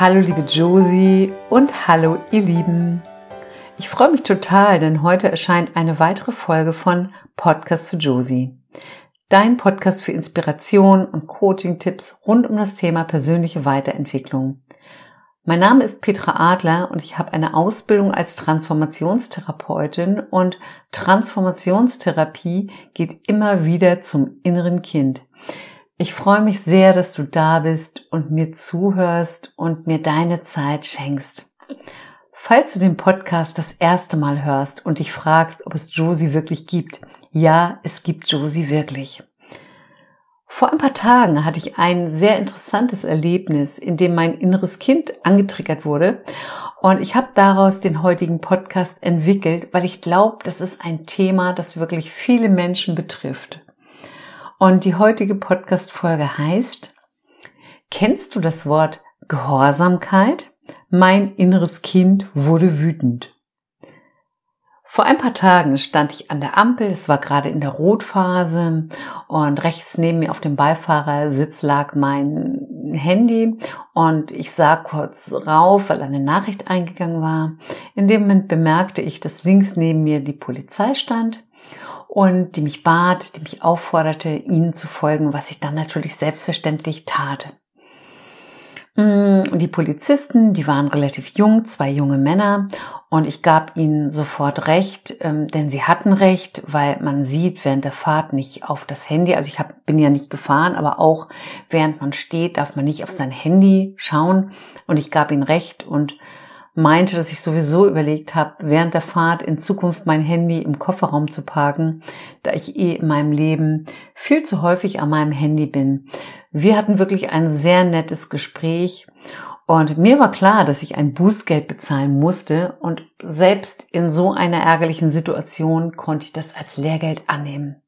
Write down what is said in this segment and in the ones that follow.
Hallo liebe Josie und hallo ihr Lieben. Ich freue mich total, denn heute erscheint eine weitere Folge von Podcast für Josie. Dein Podcast für Inspiration und Coaching-Tipps rund um das Thema persönliche Weiterentwicklung. Mein Name ist Petra Adler und ich habe eine Ausbildung als Transformationstherapeutin und Transformationstherapie geht immer wieder zum inneren Kind. Ich freue mich sehr, dass du da bist und mir zuhörst und mir deine Zeit schenkst. Falls du den Podcast das erste Mal hörst und dich fragst, ob es Josie wirklich gibt, ja, es gibt Josie wirklich. Vor ein paar Tagen hatte ich ein sehr interessantes Erlebnis, in dem mein inneres Kind angetriggert wurde. Und ich habe daraus den heutigen Podcast entwickelt, weil ich glaube, das ist ein Thema, das wirklich viele Menschen betrifft. Und die heutige Podcast-Folge heißt, kennst du das Wort Gehorsamkeit? Mein inneres Kind wurde wütend. Vor ein paar Tagen stand ich an der Ampel, es war gerade in der Rotphase und rechts neben mir auf dem Beifahrersitz lag mein Handy und ich sah kurz rauf, weil eine Nachricht eingegangen war. In dem Moment bemerkte ich, dass links neben mir die Polizei stand und die mich bat, die mich aufforderte, ihnen zu folgen, was ich dann natürlich selbstverständlich tat. Mm, die Polizisten, die waren relativ jung, zwei junge Männer und ich gab ihnen sofort recht, ähm, denn sie hatten recht, weil man sieht während der Fahrt nicht auf das Handy, also ich hab, bin ja nicht gefahren, aber auch während man steht, darf man nicht auf sein Handy schauen und ich gab ihnen recht und meinte, dass ich sowieso überlegt habe, während der Fahrt in Zukunft mein Handy im Kofferraum zu parken, da ich eh in meinem Leben viel zu häufig an meinem Handy bin. Wir hatten wirklich ein sehr nettes Gespräch und mir war klar, dass ich ein Bußgeld bezahlen musste und selbst in so einer ärgerlichen Situation konnte ich das als Lehrgeld annehmen.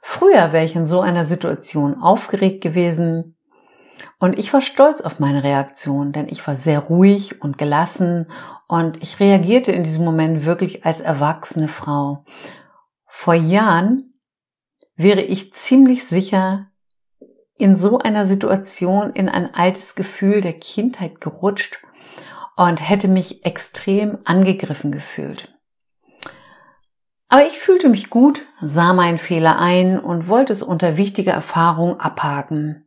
Früher wäre ich in so einer Situation aufgeregt gewesen, und ich war stolz auf meine Reaktion, denn ich war sehr ruhig und gelassen und ich reagierte in diesem Moment wirklich als erwachsene Frau. Vor Jahren wäre ich ziemlich sicher in so einer Situation in ein altes Gefühl der Kindheit gerutscht und hätte mich extrem angegriffen gefühlt. Aber ich fühlte mich gut, sah meinen Fehler ein und wollte es unter wichtiger Erfahrung abhaken.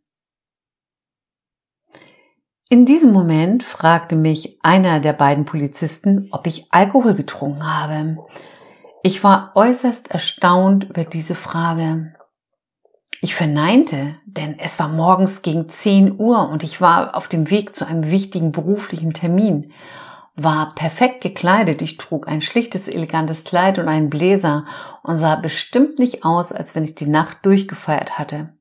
In diesem Moment fragte mich einer der beiden Polizisten, ob ich Alkohol getrunken habe. Ich war äußerst erstaunt über diese Frage. Ich verneinte, denn es war morgens gegen 10 Uhr und ich war auf dem Weg zu einem wichtigen beruflichen Termin, war perfekt gekleidet, ich trug ein schlichtes, elegantes Kleid und einen Bläser und sah bestimmt nicht aus, als wenn ich die Nacht durchgefeiert hatte.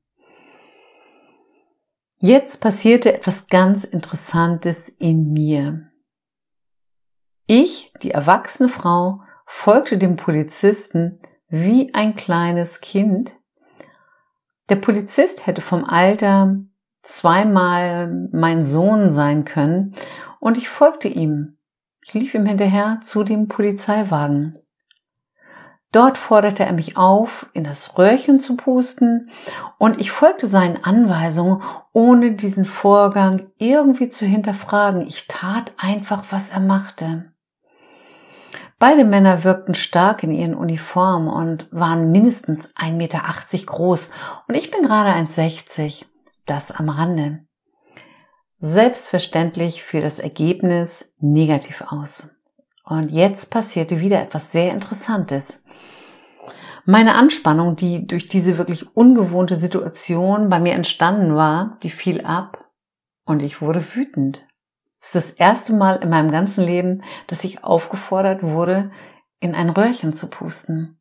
Jetzt passierte etwas ganz Interessantes in mir. Ich, die erwachsene Frau, folgte dem Polizisten wie ein kleines Kind. Der Polizist hätte vom Alter zweimal mein Sohn sein können und ich folgte ihm. Ich lief ihm hinterher zu dem Polizeiwagen. Dort forderte er mich auf, in das Röhrchen zu pusten, und ich folgte seinen Anweisungen, ohne diesen Vorgang irgendwie zu hinterfragen. Ich tat einfach, was er machte. Beide Männer wirkten stark in ihren Uniformen und waren mindestens 1,80 Meter groß und ich bin gerade 1,60. Das am Rande. Selbstverständlich fiel das Ergebnis negativ aus. Und jetzt passierte wieder etwas sehr Interessantes. Meine Anspannung, die durch diese wirklich ungewohnte Situation bei mir entstanden war, die fiel ab und ich wurde wütend. Es ist das erste Mal in meinem ganzen Leben, dass ich aufgefordert wurde, in ein Röhrchen zu pusten.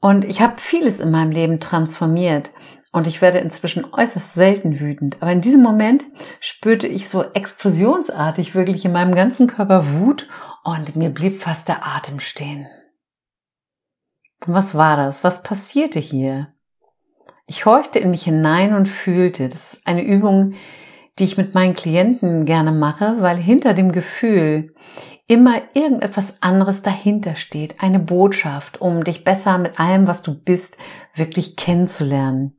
Und ich habe vieles in meinem Leben transformiert und ich werde inzwischen äußerst selten wütend. Aber in diesem Moment spürte ich so explosionsartig wirklich in meinem ganzen Körper Wut und mir blieb fast der Atem stehen. Was war das? Was passierte hier? Ich horchte in mich hinein und fühlte. Das ist eine Übung, die ich mit meinen Klienten gerne mache, weil hinter dem Gefühl immer irgendetwas anderes dahinter steht. Eine Botschaft, um dich besser mit allem, was du bist, wirklich kennenzulernen.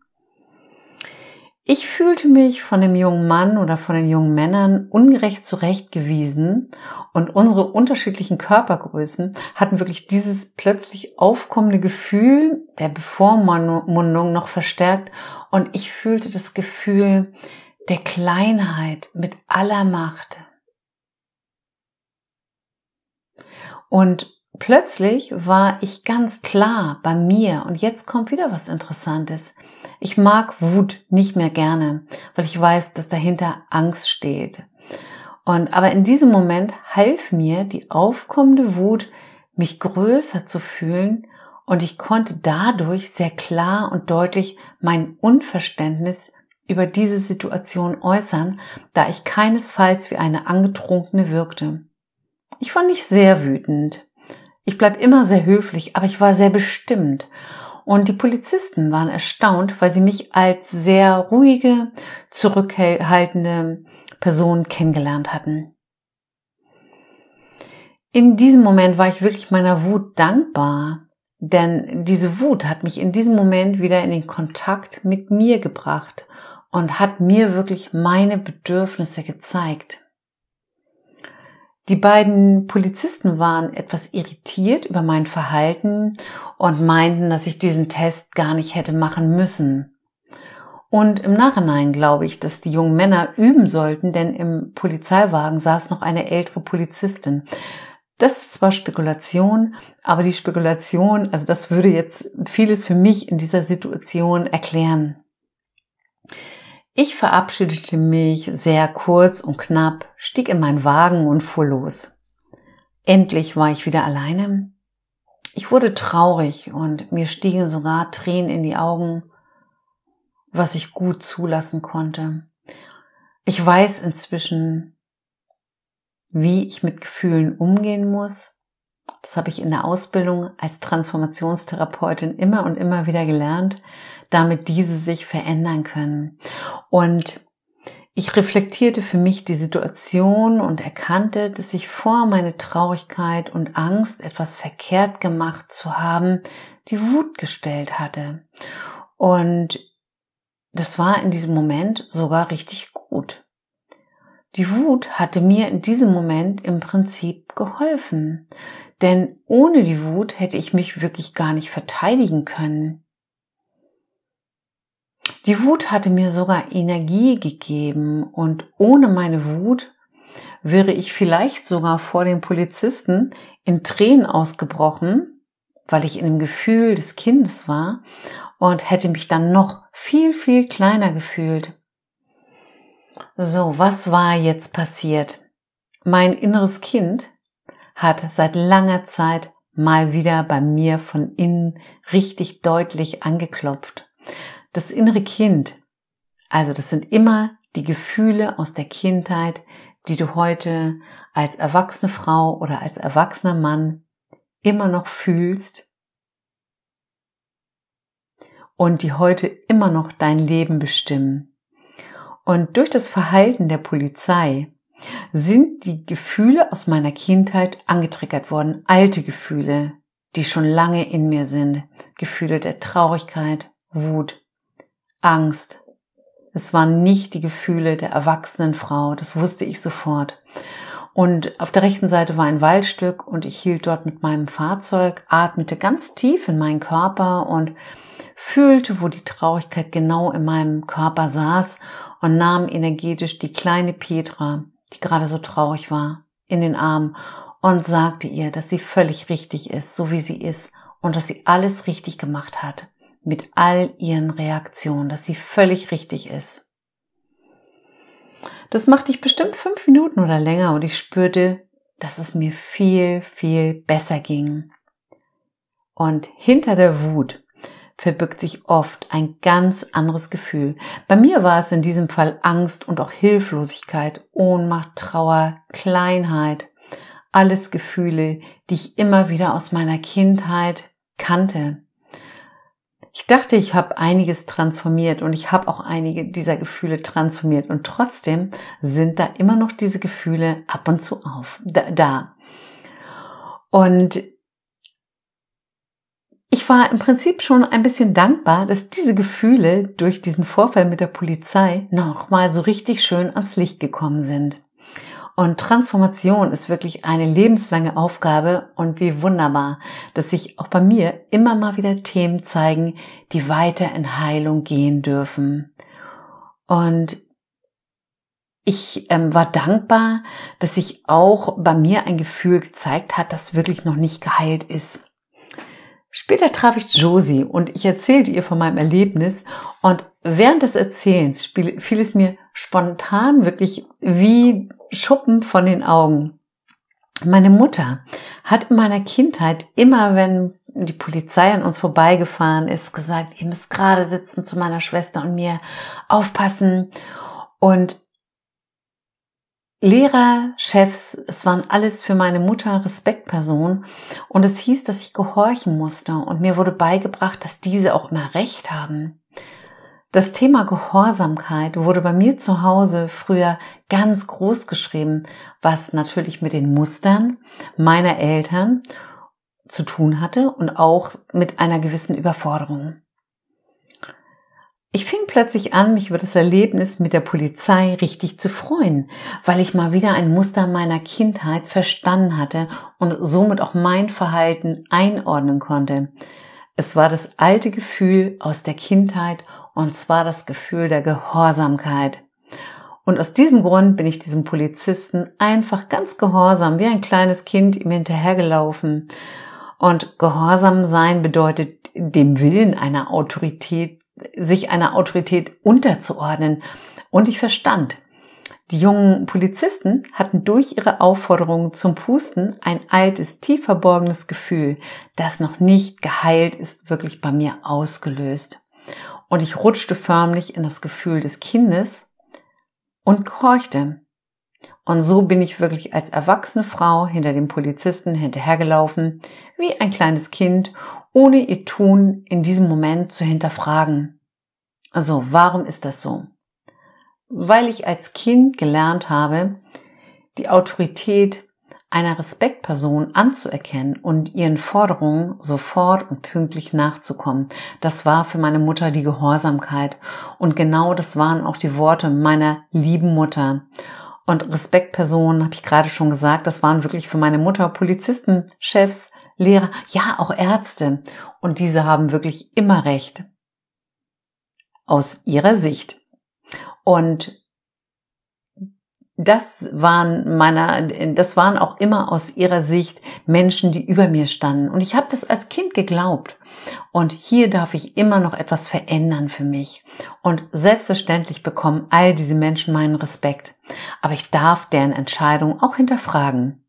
Ich fühlte mich von dem jungen Mann oder von den jungen Männern ungerecht zurechtgewiesen und unsere unterschiedlichen Körpergrößen hatten wirklich dieses plötzlich aufkommende Gefühl der Bevormundung noch verstärkt und ich fühlte das Gefühl der Kleinheit mit aller Macht. Und plötzlich war ich ganz klar bei mir und jetzt kommt wieder was Interessantes. Ich mag Wut nicht mehr gerne, weil ich weiß, dass dahinter Angst steht. Und aber in diesem Moment half mir die aufkommende Wut, mich größer zu fühlen und ich konnte dadurch sehr klar und deutlich mein Unverständnis über diese Situation äußern, da ich keinesfalls wie eine angetrunkene wirkte. Ich war nicht sehr wütend. Ich bleib immer sehr höflich, aber ich war sehr bestimmt. Und die Polizisten waren erstaunt, weil sie mich als sehr ruhige, zurückhaltende Person kennengelernt hatten. In diesem Moment war ich wirklich meiner Wut dankbar, denn diese Wut hat mich in diesem Moment wieder in den Kontakt mit mir gebracht und hat mir wirklich meine Bedürfnisse gezeigt. Die beiden Polizisten waren etwas irritiert über mein Verhalten und meinten, dass ich diesen Test gar nicht hätte machen müssen. Und im Nachhinein glaube ich, dass die jungen Männer üben sollten, denn im Polizeiwagen saß noch eine ältere Polizistin. Das ist zwar Spekulation, aber die Spekulation, also das würde jetzt vieles für mich in dieser Situation erklären. Ich verabschiedete mich sehr kurz und knapp, stieg in meinen Wagen und fuhr los. Endlich war ich wieder alleine. Ich wurde traurig und mir stiegen sogar Tränen in die Augen, was ich gut zulassen konnte. Ich weiß inzwischen, wie ich mit Gefühlen umgehen muss. Das habe ich in der Ausbildung als Transformationstherapeutin immer und immer wieder gelernt, damit diese sich verändern können. Und ich reflektierte für mich die Situation und erkannte, dass ich vor meine Traurigkeit und Angst, etwas verkehrt gemacht zu haben, die Wut gestellt hatte. Und das war in diesem Moment sogar richtig gut. Die Wut hatte mir in diesem Moment im Prinzip geholfen. Denn ohne die Wut hätte ich mich wirklich gar nicht verteidigen können. Die Wut hatte mir sogar Energie gegeben und ohne meine Wut wäre ich vielleicht sogar vor den Polizisten in Tränen ausgebrochen, weil ich in dem Gefühl des Kindes war und hätte mich dann noch viel, viel kleiner gefühlt. So, was war jetzt passiert? Mein inneres Kind hat seit langer Zeit mal wieder bei mir von innen richtig deutlich angeklopft. Das innere Kind, also das sind immer die Gefühle aus der Kindheit, die du heute als erwachsene Frau oder als erwachsener Mann immer noch fühlst und die heute immer noch dein Leben bestimmen. Und durch das Verhalten der Polizei sind die Gefühle aus meiner Kindheit angetriggert worden, alte Gefühle, die schon lange in mir sind, Gefühle der Traurigkeit, Wut, Angst. Es waren nicht die Gefühle der erwachsenen Frau, das wusste ich sofort. Und auf der rechten Seite war ein Waldstück und ich hielt dort mit meinem Fahrzeug, atmete ganz tief in meinen Körper und fühlte, wo die Traurigkeit genau in meinem Körper saß und nahm energetisch die kleine Petra, die gerade so traurig war, in den Arm und sagte ihr, dass sie völlig richtig ist, so wie sie ist und dass sie alles richtig gemacht hat mit all ihren Reaktionen, dass sie völlig richtig ist. Das machte ich bestimmt fünf Minuten oder länger und ich spürte, dass es mir viel, viel besser ging. Und hinter der Wut verbirgt sich oft ein ganz anderes Gefühl. Bei mir war es in diesem Fall Angst und auch Hilflosigkeit, Ohnmacht, Trauer, Kleinheit, alles Gefühle, die ich immer wieder aus meiner Kindheit kannte. Ich dachte, ich habe einiges transformiert und ich habe auch einige dieser Gefühle transformiert und trotzdem sind da immer noch diese Gefühle ab und zu auf da. Und ich war im Prinzip schon ein bisschen dankbar, dass diese Gefühle durch diesen Vorfall mit der Polizei nochmal so richtig schön ans Licht gekommen sind. Und Transformation ist wirklich eine lebenslange Aufgabe und wie wunderbar, dass sich auch bei mir immer mal wieder Themen zeigen, die weiter in Heilung gehen dürfen. Und ich ähm, war dankbar, dass sich auch bei mir ein Gefühl gezeigt hat, das wirklich noch nicht geheilt ist. Später traf ich Josie und ich erzählte ihr von meinem Erlebnis und während des Erzählens fiel es mir spontan wirklich wie Schuppen von den Augen. Meine Mutter hat in meiner Kindheit immer, wenn die Polizei an uns vorbeigefahren ist, gesagt, ihr müsst gerade sitzen zu meiner Schwester und mir aufpassen. Und Lehrer, Chefs, es waren alles für meine Mutter Respektpersonen und es hieß, dass ich gehorchen musste und mir wurde beigebracht, dass diese auch immer Recht haben. Das Thema Gehorsamkeit wurde bei mir zu Hause früher ganz groß geschrieben, was natürlich mit den Mustern meiner Eltern zu tun hatte und auch mit einer gewissen Überforderung. Ich fing plötzlich an, mich über das Erlebnis mit der Polizei richtig zu freuen, weil ich mal wieder ein Muster meiner Kindheit verstanden hatte und somit auch mein Verhalten einordnen konnte. Es war das alte Gefühl aus der Kindheit und zwar das Gefühl der Gehorsamkeit. Und aus diesem Grund bin ich diesem Polizisten einfach ganz gehorsam, wie ein kleines Kind ihm hinterhergelaufen. Und gehorsam sein bedeutet dem Willen einer Autorität sich einer Autorität unterzuordnen. Und ich verstand, die jungen Polizisten hatten durch ihre Aufforderungen zum Pusten ein altes, tief verborgenes Gefühl, das noch nicht geheilt ist, wirklich bei mir ausgelöst. Und ich rutschte förmlich in das Gefühl des Kindes und gehorchte. Und so bin ich wirklich als erwachsene Frau hinter dem Polizisten hinterhergelaufen, wie ein kleines Kind, ohne ihr Tun in diesem Moment zu hinterfragen. Also, warum ist das so? Weil ich als Kind gelernt habe, die Autorität einer Respektperson anzuerkennen und ihren Forderungen sofort und pünktlich nachzukommen. Das war für meine Mutter die Gehorsamkeit. Und genau das waren auch die Worte meiner lieben Mutter. Und Respektpersonen, habe ich gerade schon gesagt, das waren wirklich für meine Mutter Polizisten, Chefs, Lehrer, ja auch Ärzte. Und diese haben wirklich immer recht aus ihrer Sicht. Und das waren meiner, das waren auch immer aus ihrer Sicht Menschen, die über mir standen. Und ich habe das als Kind geglaubt. Und hier darf ich immer noch etwas verändern für mich. Und selbstverständlich bekommen all diese Menschen meinen Respekt. Aber ich darf deren Entscheidung auch hinterfragen.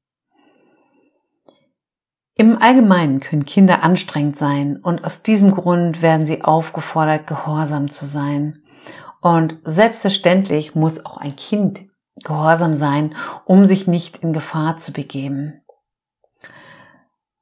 Im Allgemeinen können Kinder anstrengend sein und aus diesem Grund werden sie aufgefordert, gehorsam zu sein. Und selbstverständlich muss auch ein Kind gehorsam sein, um sich nicht in Gefahr zu begeben.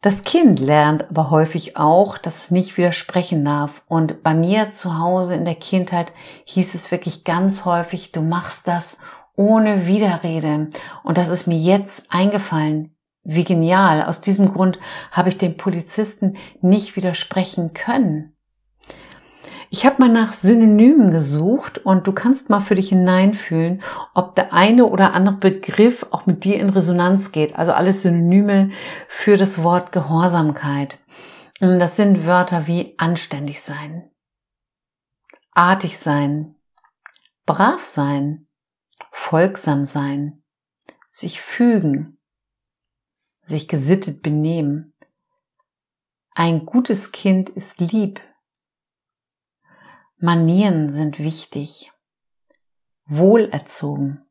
Das Kind lernt aber häufig auch, dass es nicht widersprechen darf. Und bei mir zu Hause in der Kindheit hieß es wirklich ganz häufig, du machst das ohne Widerrede. Und das ist mir jetzt eingefallen. Wie genial. Aus diesem Grund habe ich dem Polizisten nicht widersprechen können. Ich habe mal nach Synonymen gesucht und du kannst mal für dich hineinfühlen, ob der eine oder andere Begriff auch mit dir in Resonanz geht. Also alles Synonyme für das Wort Gehorsamkeit. Das sind Wörter wie anständig sein, artig sein, brav sein, folgsam sein, sich fügen, sich gesittet benehmen. Ein gutes Kind ist lieb. Manieren sind wichtig. Wohlerzogen.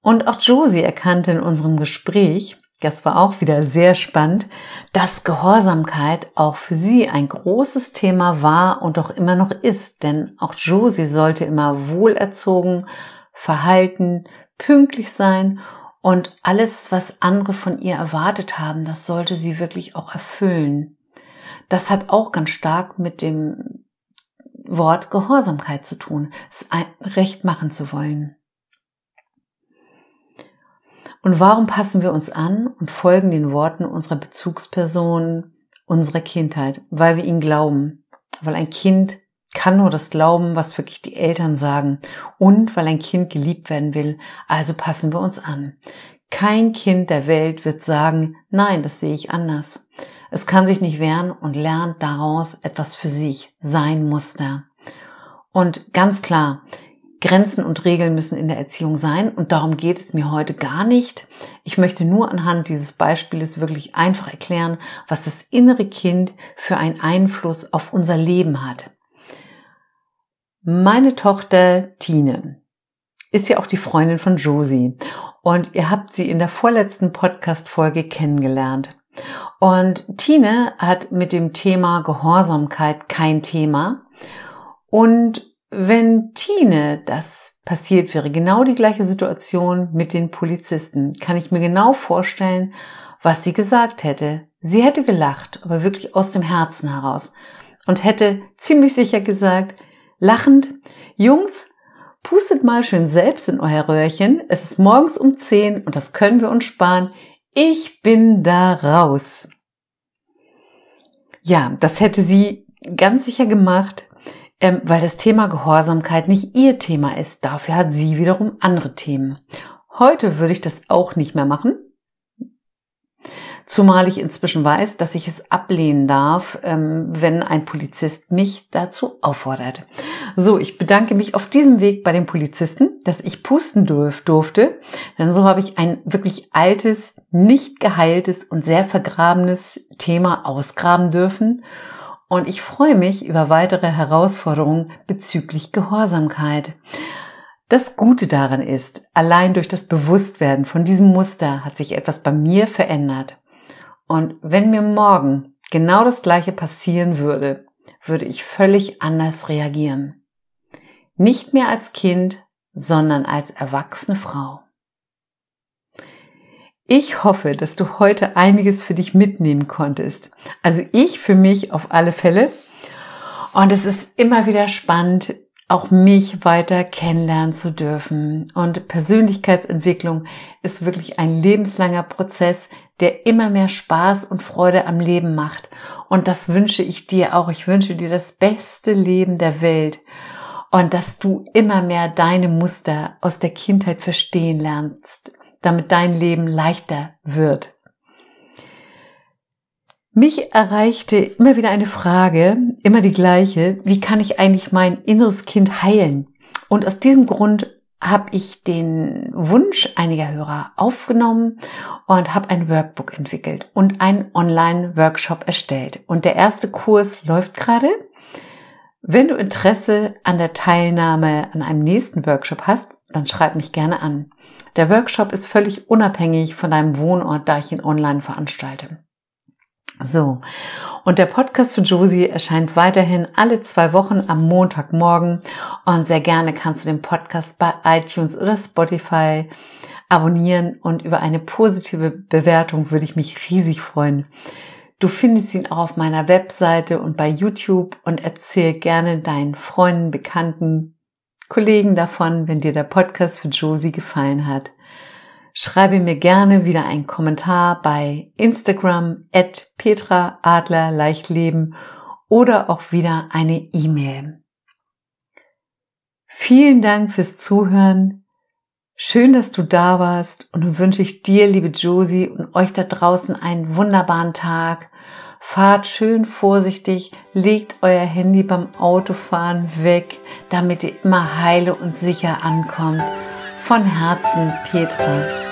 Und auch Josie erkannte in unserem Gespräch, das war auch wieder sehr spannend, dass Gehorsamkeit auch für sie ein großes Thema war und auch immer noch ist, denn auch Josie sollte immer wohlerzogen, verhalten, pünktlich sein und alles, was andere von ihr erwartet haben, das sollte sie wirklich auch erfüllen. Das hat auch ganz stark mit dem Wort Gehorsamkeit zu tun, es recht machen zu wollen. Und warum passen wir uns an und folgen den Worten unserer Bezugspersonen unserer Kindheit, weil wir ihn glauben. Weil ein Kind kann nur das glauben, was wirklich die Eltern sagen. Und weil ein Kind geliebt werden will, also passen wir uns an. Kein Kind der Welt wird sagen, nein, das sehe ich anders. Es kann sich nicht wehren und lernt daraus etwas für sich, sein Muster. Und ganz klar, Grenzen und Regeln müssen in der Erziehung sein und darum geht es mir heute gar nicht. Ich möchte nur anhand dieses Beispieles wirklich einfach erklären, was das innere Kind für einen Einfluss auf unser Leben hat. Meine Tochter Tine ist ja auch die Freundin von Josie und ihr habt sie in der vorletzten Podcast-Folge kennengelernt. Und Tine hat mit dem Thema Gehorsamkeit kein Thema und wenn Tine das passiert wäre, genau die gleiche Situation mit den Polizisten, kann ich mir genau vorstellen, was sie gesagt hätte. Sie hätte gelacht, aber wirklich aus dem Herzen heraus und hätte ziemlich sicher gesagt, lachend, Jungs, pustet mal schön selbst in euer Röhrchen. Es ist morgens um 10 und das können wir uns sparen. Ich bin da raus. Ja, das hätte sie ganz sicher gemacht, ähm, weil das Thema Gehorsamkeit nicht ihr Thema ist. Dafür hat sie wiederum andere Themen. Heute würde ich das auch nicht mehr machen. Zumal ich inzwischen weiß, dass ich es ablehnen darf, ähm, wenn ein Polizist mich dazu auffordert. So, ich bedanke mich auf diesem Weg bei den Polizisten, dass ich pusten durf, durfte, denn so habe ich ein wirklich altes, nicht geheiltes und sehr vergrabenes Thema ausgraben dürfen und ich freue mich über weitere Herausforderungen bezüglich Gehorsamkeit. Das Gute daran ist, allein durch das Bewusstwerden von diesem Muster hat sich etwas bei mir verändert. Und wenn mir morgen genau das Gleiche passieren würde, würde ich völlig anders reagieren. Nicht mehr als Kind, sondern als erwachsene Frau. Ich hoffe, dass du heute einiges für dich mitnehmen konntest. Also ich für mich auf alle Fälle. Und es ist immer wieder spannend, auch mich weiter kennenlernen zu dürfen. Und Persönlichkeitsentwicklung ist wirklich ein lebenslanger Prozess, der immer mehr Spaß und Freude am Leben macht. Und das wünsche ich dir auch. Ich wünsche dir das beste Leben der Welt und dass du immer mehr deine Muster aus der Kindheit verstehen lernst, damit dein Leben leichter wird. Mich erreichte immer wieder eine Frage, immer die gleiche, wie kann ich eigentlich mein inneres Kind heilen? Und aus diesem Grund habe ich den Wunsch einiger Hörer aufgenommen und habe ein Workbook entwickelt und einen Online-Workshop erstellt. Und der erste Kurs läuft gerade. Wenn du Interesse an der Teilnahme an einem nächsten Workshop hast, dann schreib mich gerne an. Der Workshop ist völlig unabhängig von deinem Wohnort, da ich ihn online veranstalte. So. Und der Podcast für Josie erscheint weiterhin alle zwei Wochen am Montagmorgen. Und sehr gerne kannst du den Podcast bei iTunes oder Spotify abonnieren und über eine positive Bewertung würde ich mich riesig freuen. Du findest ihn auch auf meiner Webseite und bei YouTube und erzähl gerne deinen Freunden, Bekannten, Kollegen davon, wenn dir der Podcast für Josie gefallen hat. Schreibe mir gerne wieder einen Kommentar bei Instagram at Petra Adler Leichtleben oder auch wieder eine E-Mail. Vielen Dank fürs Zuhören. Schön, dass du da warst und nun wünsche ich dir, liebe Josie, und euch da draußen einen wunderbaren Tag Fahrt schön vorsichtig, legt euer Handy beim Autofahren weg, damit ihr immer heile und sicher ankommt. Von Herzen, Petra.